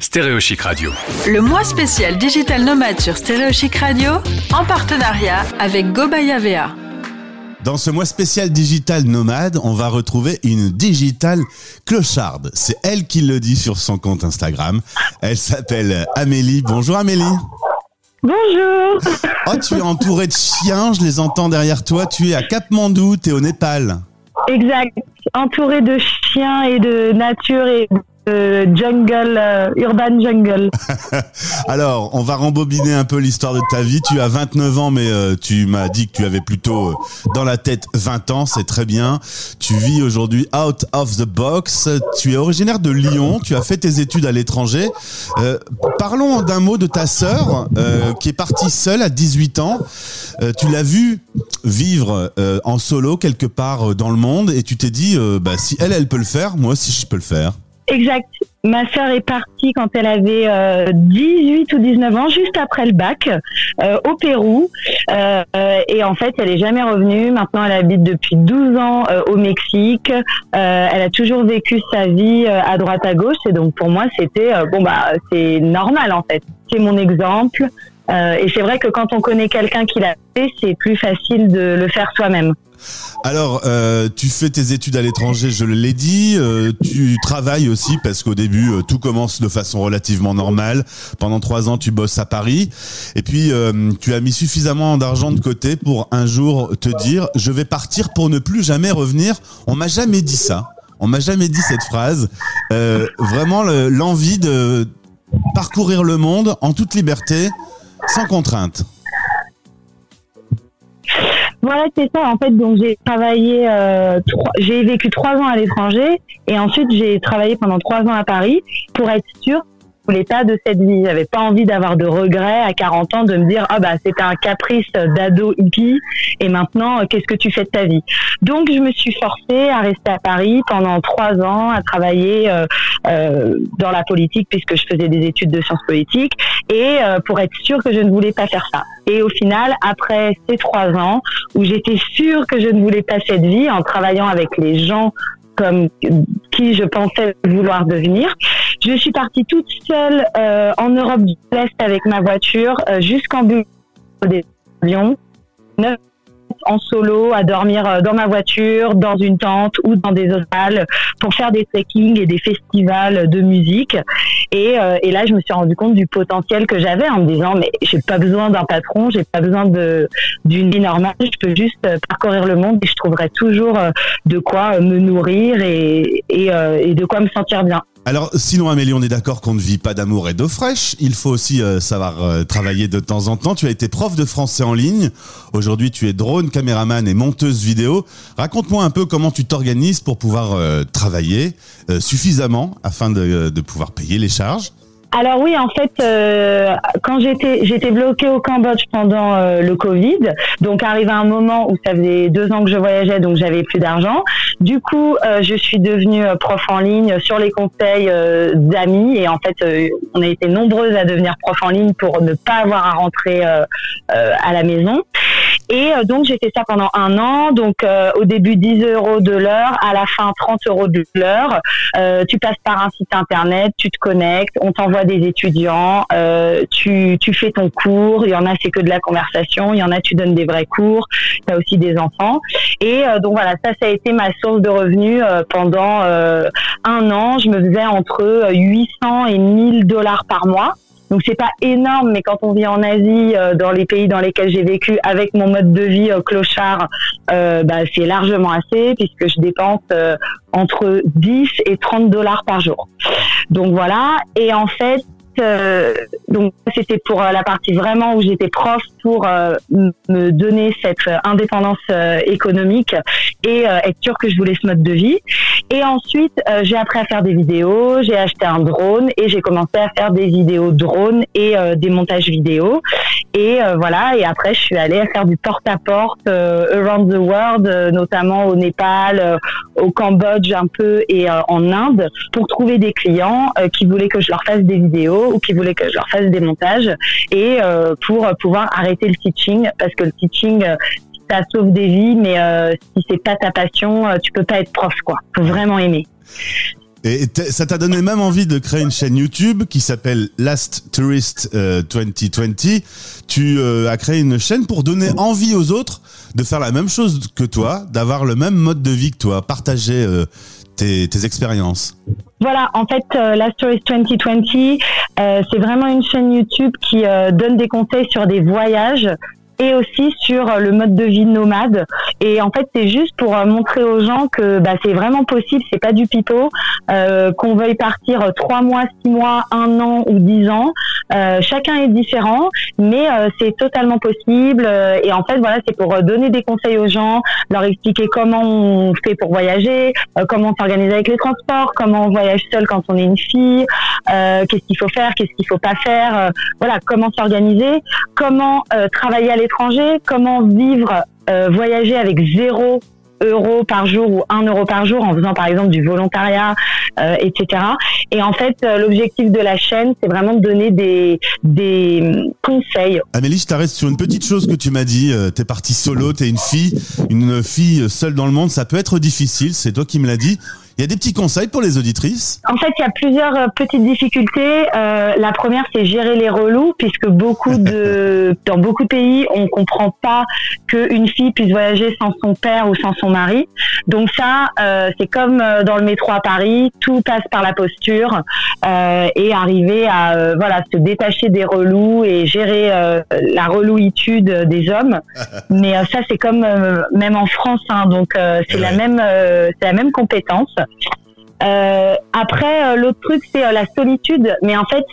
Stéréo Chic Radio. Le mois spécial Digital Nomade sur Stéréo Chic Radio en partenariat avec Gobaya VA. Dans ce mois spécial Digital Nomade, on va retrouver une digital clocharde. C'est elle qui le dit sur son compte Instagram. Elle s'appelle Amélie. Bonjour Amélie. Bonjour. Oh, tu es entourée de chiens, je les entends derrière toi. Tu es à Mandou, tu es au Népal. Exact. Entourée de chiens et de nature et euh, jungle, euh, urban jungle. Alors, on va rembobiner un peu l'histoire de ta vie. Tu as 29 ans, mais euh, tu m'as dit que tu avais plutôt dans la tête 20 ans, c'est très bien. Tu vis aujourd'hui out of the box. Tu es originaire de Lyon, tu as fait tes études à l'étranger. parlons d'un mot de ta sœur qui est partie seule à 18 ans. tu l'as vue vivre en solo quelque part dans le monde et tu t'es dit, bah, si elle, elle peut le faire, moi aussi je peux le faire. Exact. Ma sœur est partie quand elle avait 18 euh, ou 19 ans, juste après le bac, euh, au Pérou. Euh, et en fait, elle est jamais revenue. Maintenant, elle habite depuis 12 ans au Mexique. elle a toujours vécu sa vie à droite à gauche. Et donc, pour moi, c'était bon bah, c'est normal en fait. C'est mon exemple. Et c'est vrai que quand on connaît quelqu'un qui l'a fait, c'est plus facile de le faire soi-même. Alors, euh, tu fais tes études à l'étranger, je l'ai dit. Euh, tu travailles aussi parce qu'au début, euh, tout commence de façon relativement normale. Pendant trois ans, tu bosses à Paris. Et puis, tu as mis suffisamment d'argent de côté pour un jour te dire, je vais partir pour ne plus jamais revenir. On m'a jamais dit ça. On m'a jamais dit cette phrase. vraiment, l'envie de parcourir le monde en toute liberté, sans contrainte. Voilà, c'est ça. En fait, donc j'ai travaillé, euh, j'ai vécu trois ans à l'étranger et ensuite j'ai travaillé pendant trois ans à Paris pour être sûre l'état de cette vie. J'avais pas envie d'avoir de regrets à 40 ans de me dire ah bah c'était un caprice d'ado hippie et maintenant euh, qu'est-ce que tu fais de ta vie? Donc je me suis forcée à rester à Paris pendant trois ans, à travailler euh, euh, dans la politique puisque je faisais des études de sciences politiques et euh, pour être sûre que je ne voulais pas faire ça. Et au final, après ces trois ans où j'étais sûre que je ne voulais pas cette vie en travaillant avec les gens comme qui je pensais vouloir devenir. Je suis partie toute seule euh, en Europe de l'Est avec ma voiture euh, jusqu'en des avions en solo, à dormir euh, dans ma voiture, dans une tente ou dans des hôtels pour faire des trekking et des festivals de musique. Et, euh, et, là, je me suis rendu compte du potentiel que j'avais en me disant, mais j'ai pas besoin d'un patron, j'ai pas besoin de d'une vie normale, je peux juste euh, parcourir le monde et je trouverai toujours de quoi me nourrir et, et, et de quoi me sentir bien. Alors, sinon, Amélie, on est d'accord qu'on ne vit pas d'amour et d'eau fraîche. Il faut aussi euh, savoir euh, travailler de temps en temps. Tu as été prof de français en ligne. Aujourd'hui, tu es drone, caméraman et monteuse vidéo. Raconte-moi un peu comment tu t'organises pour pouvoir euh, travailler suffisamment afin de, de pouvoir payer les charges. Alors oui, en fait, euh, quand j'étais j'étais bloquée au Cambodge pendant euh, le Covid, donc arrivé un moment où ça faisait deux ans que je voyageais, donc j'avais plus d'argent. Du coup, euh, je suis devenue prof en ligne sur les conseils d'amis et en fait, on a été nombreuses à devenir prof en ligne pour ne pas avoir à rentrer à la maison. Et donc j'ai fait ça pendant un an. Donc au début 10 euros de l'heure, à la fin 30 euros de l'heure. tu passes par un site internet, tu te connectes, on t'envoie des étudiants, euh, tu, tu fais ton cours, il y en a c'est que de la conversation, il y en a tu donnes des vrais cours, tu as aussi des enfants. Et euh, donc voilà, ça ça a été ma source de revenus euh, pendant un an, je me faisais entre 800 et 1000 dollars par mois. Donc c'est pas énorme, mais quand on vit en Asie, dans les pays dans lesquels j'ai vécu, avec mon mode de vie clochard, bah, c'est largement assez puisque je dépense entre 10 et 30 dollars par jour. Donc voilà. Et en fait, euh, donc c'était pour euh, la partie vraiment où j'étais prof pour euh, me donner cette indépendance économique et être sûr que je voulais ce mode de vie. Et ensuite, j'ai appris à faire des vidéos, j'ai acheté un drone et j'ai commencé à faire des vidéos drone et des montages vidéo. Et voilà, et après je suis allée à faire du porte-à-porte around the world, notamment au Népal, au Cambodge un peu et en Inde pour trouver des clients qui voulaient que je leur fasse des vidéos ou qui voulaient que je leur fasse des montages. Et euh, pour pouvoir arrêter le teaching parce que le teaching euh, ça sauve des vies mais euh, si c'est pas ta passion tu peux pas être prof quoi. Faut vraiment aimer. Et ça t'a donné même envie de créer une chaîne YouTube qui s'appelle Last Tourist 2020. Euh, tu euh, as créé une chaîne pour donner envie aux autres de faire la même chose que toi, d'avoir le même mode de vie que toi, partager euh, tes, expériences. Voilà, en fait, Last Tourist 2020, c'est vraiment une chaîne YouTube qui donne des conseils sur des voyages et aussi sur euh, le mode de vie nomade. Et en fait, c'est juste pour euh, montrer aux gens que bah, c'est vraiment possible, c'est pas du pipeau, euh, qu'on veuille partir trois mois, six mois, un an ou dix ans. Euh, chacun est différent, mais euh, c'est totalement possible. Et en fait, voilà, c'est pour donner des conseils aux gens, leur expliquer comment on fait pour voyager, comment s'organiser avec les transports, comment on voyage seul quand on est une fille, qu'est-ce qu'il faut faire, qu'est-ce qu'il faut pas faire. voilà, comment s'organiser, comment travailler à comment vivre, euh, voyager avec zéro euro par jour ou un euro par jour en faisant par exemple du volontariat, euh, etc. Et en fait, euh, l'objectif de la chaîne, c'est vraiment de donner des, des conseils. Amélie, je t'arrête sur une petite chose que tu m'as dit. T'es partie solo, t'es une fille, une fille seule dans le monde. Ça peut être difficile, c'est toi qui me l'as dit. Il y a des petits conseils pour les auditrices En fait, il y a plusieurs euh, petites difficultés. Euh, la première, c'est gérer les relous, puisque beaucoup de, dans beaucoup de pays, on comprend pas qu'une fille puisse voyager sans son père ou sans son mari. Donc ça, euh, c'est comme euh, dans le métro à Paris, tout passe par la posture euh, et arriver à euh, voilà se détacher des relous et gérer la relouitude des hommes. Mais ça, c'est comme même en France, hein, donc c'est la même c'est la même compétence. Euh, après, euh, l'autre truc, c'est euh, la solitude. Mais en fait,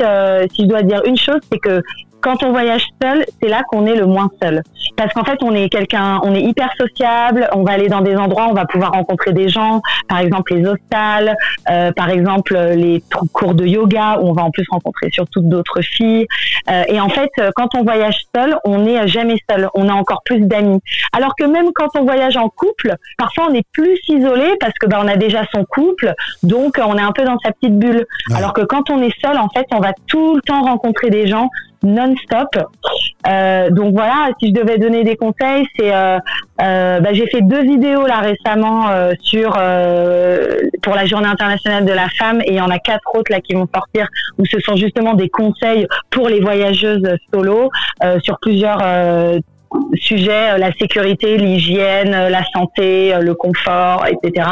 si je dois dire une chose, c'est que quand on voyage seul, c'est là qu'on est le moins seul. Parce qu'en fait, on est quelqu'un, on est hyper sociable, on va aller dans des endroits, on va pouvoir rencontrer des gens, par exemple les hostales, euh, par exemple les cours de yoga, où on va en plus rencontrer surtout d'autres filles. Euh, et en fait, quand on voyage seul, on n'est jamais seul, on a encore plus d'amis. Alors que même quand on voyage en couple, parfois on est plus isolé parce que bah, on a déjà son couple, donc on est un peu dans sa petite bulle. Alors que quand on est seul, en fait, on va tout le temps rencontrer des gens non-stop. Euh, donc voilà, si je devais donner des conseils, c'est euh, euh, bah, j'ai fait deux vidéos là récemment euh, sur euh, pour la Journée internationale de la femme et il y en a quatre autres là qui vont sortir où ce sont justement des conseils pour les voyageuses solo sur plusieurs sujet euh, la sécurité, l'hygiène, euh, la santé, euh, le confort, etc.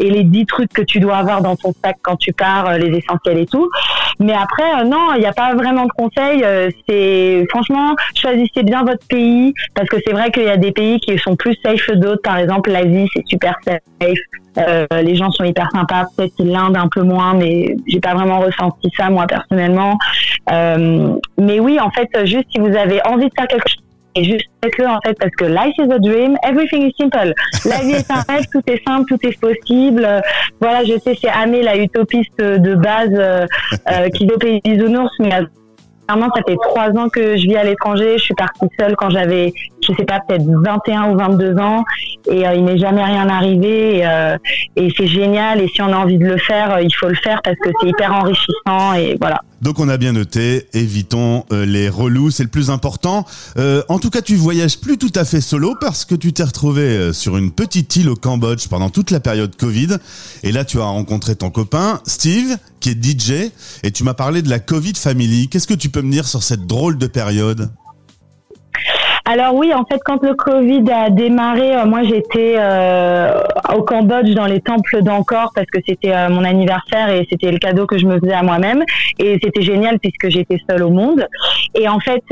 Et les dix trucs que tu dois avoir dans ton sac quand tu pars, les essentiels et tout. Mais après, non, il n'y a pas vraiment de conseils. C'est franchement, choisissez bien votre pays parce que c'est vrai qu'il y a des pays qui sont plus safe que d'autres. Par exemple, l'Asie, c'est super safe. Euh, les gens sont hyper sympas. Peut-être l'Inde un peu moins, mais j'ai pas vraiment ressenti ça moi personnellement. Euh, mais oui, en fait, juste si vous avez envie de faire quelque chose et juste faites-le en fait parce que life is a dream, everything is simple. La vie est un rêve, tout est simple, tout est possible. Voilà, je sais c'est Amé la utopiste de base euh, euh qui veut payer bisounours, mais Clairement, ça fait trois ans que je vis à l'étranger. Je suis partie seule quand j'avais, je sais pas, peut-être 21 ou 22 ans. Et euh, il m'est jamais rien arrivé. Et, euh, et c'est génial. Et si on a envie de le faire, euh, il faut le faire parce que c'est hyper enrichissant. Et voilà. Donc on a bien noté, évitons les relous, c'est le plus important. En tout cas, tu voyages plus tout à fait solo parce que tu t'es retrouvé sur une petite île au Cambodge pendant toute la période Covid. Et là, tu as rencontré ton copain Steve, qui est DJ, et tu m'as parlé de la Covid Family. Qu'est-ce que tu peux me dire sur cette drôle de période? Alors oui, en fait, quand le Covid a démarré, euh, moi j'étais euh, au Cambodge dans les temples d'Angkor parce que c'était euh, mon anniversaire et c'était le cadeau que je me faisais à moi-même et c'était génial puisque j'étais seule au monde. Et en fait,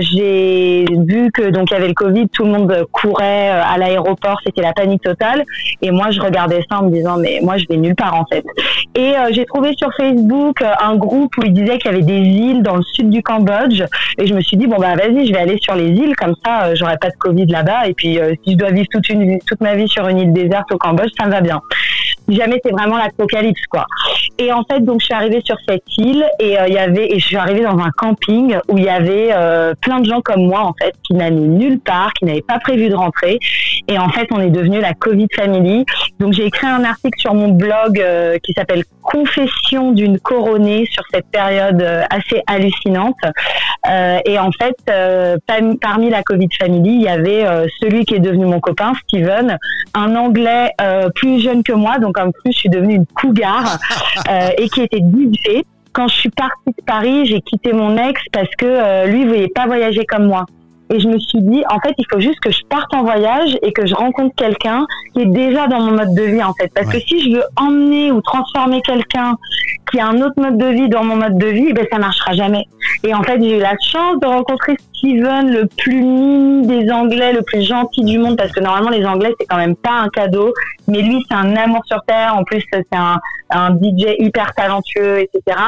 j'ai vu que donc il y avait le Covid, tout le monde courait à l'aéroport, c'était la panique totale et moi je regardais ça en me disant mais moi je vais nulle part en fait. Et j'ai trouvé sur Facebook un groupe où il disait qu'il y avait des îles dans le sud du Cambodge et je me suis dit bon bah vas-y, je vais aller sur les îles comme ça, euh, j'aurais pas de Covid là-bas. Et puis, euh, si je dois vivre toute ma vie sur une île déserte Cambodge, ça me va bien. Jamais c'est vraiment l'apocalypse, quoi. Et en fait, donc, je suis arrivée sur cette île et euh, il y avait, et je suis arrivée dans un camping où il y avait plein de gens comme moi, en fait, qui n'allaient nulle part, qui n'avaient pas prévu de rentrer. Et en fait, on est devenu la Covid Family. Donc, j'ai écrit un article sur mon blog qui s'appelle Confession d'une coronée sur cette période assez hallucinante. et en fait, parmi la Covid Family, il y avait euh, celui qui est devenu mon copain, Steven, un Anglais euh, plus jeune que moi, donc en plus je suis devenue une cougar euh, et qui était DJ. Quand je suis partie de Paris, j'ai quitté mon ex parce que euh, lui voulait pas voyager comme moi. Et je me suis dit, en fait, il faut juste que je parte en voyage et que je rencontre quelqu'un qui est déjà dans mon mode de vie, en fait. Parce que si je veux emmener ou transformer quelqu'un qui a un autre mode de vie dans mon mode de vie, ben ça marchera jamais. Et en fait, j'ai eu la chance de rencontrer Steven, le plus mini des Anglais, le plus gentil du monde, parce que normalement les Anglais c'est quand même pas un cadeau, mais lui c'est un amour sur terre. En plus c'est un, un DJ hyper talentueux, etc.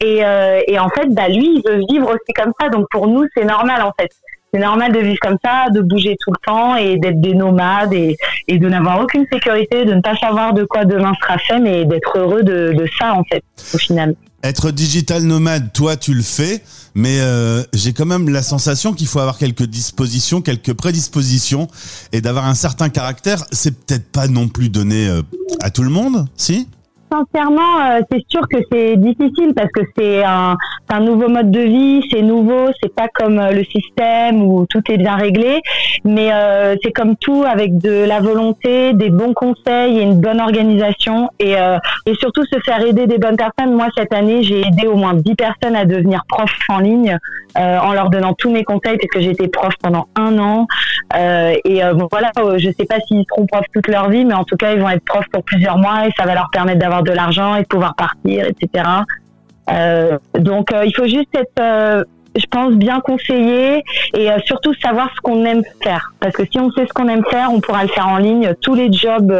Et, euh, et en fait, bah lui il veut vivre aussi comme ça, donc pour nous c'est normal en fait c'est normal de vivre comme ça, de bouger tout le temps et d'être des nomades et, de n'avoir aucune sécurité, de ne pas savoir de quoi demain sera fait, mais d'être heureux de, de, ça en fait, au final. Être digital nomade, toi tu le fais, mais euh, j'ai quand même la sensation qu'il faut avoir quelques dispositions, quelques prédispositions et d'avoir un certain caractère. C'est peut-être pas non plus donné euh, à tout le monde, si? Sincèrement, euh, c'est sûr que c'est difficile parce que c'est un, un, nouveau mode de vie, c'est nouveau, c'est pas comme euh, le système où tout est bien réglé, mais euh, c'est comme tout avec de la volonté, des bons conseils et une bonne organisation. Et, euh, et surtout se faire aider des bonnes personnes. Moi, cette année, j'ai aidé au moins 10 personnes à devenir prof en ligne en leur donnant tous mes conseils parce que j'étais prof pendant un an. Et bon, voilà, je sais pas s'ils seront profs toute leur vie, mais en tout cas, ils vont être profs pour plusieurs mois et ça va leur permettre d'avoir de l'argent et de pouvoir partir, etc. Euh, donc euh, il faut juste être, euh, je pense, bien conseillé et surtout savoir ce qu'on aime faire. Parce que si on sait ce qu'on aime faire, on pourra le faire en ligne. Tous les jobs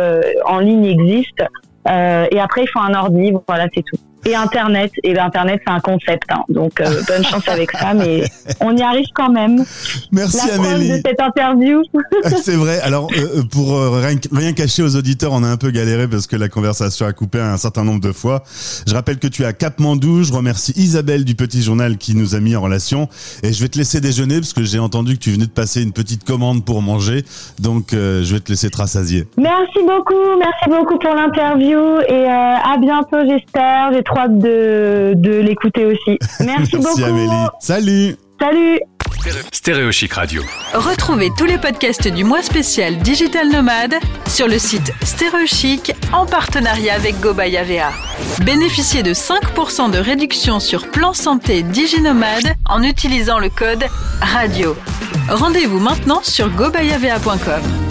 en ligne existent. et après, il faut un ordi. Voilà, c'est tout et Internet. Et ben, Internet, c'est un concept. Hein. Donc, euh, bonne chance avec ça, mais on y arrive quand même. Merci La Amélie. de cette interview. c'est vrai. Alors, euh, euh, pour rien, rien, cacher aux auditeurs, on a un peu galéré parce que la conversation a coupé un certain nombre de fois. Je rappelle que tu es à Cap-Mandou. Je remercie Isabelle du Petit Journal qui nous a mis en relation. Et je vais te laisser déjeuner parce que j'ai entendu que tu venais de passer une petite commande pour manger. Donc, je vais te laisser trassasier. Merci beaucoup. Merci beaucoup pour l'interview. Et à bientôt, j'espère trop hâte de, de l'écouter aussi. Merci, Merci beaucoup. Amélie. Salut. Salut. Stéréo Chic Radio. Retrouvez tous les podcasts du mois spécial Digital Nomade sur le site Stéréo Chic en partenariat avec GoBayavea. Bénéficiez de 5% de réduction sur plan santé DigiNomade en utilisant le code RADIO. Rendez-vous maintenant sur gobayavea.com.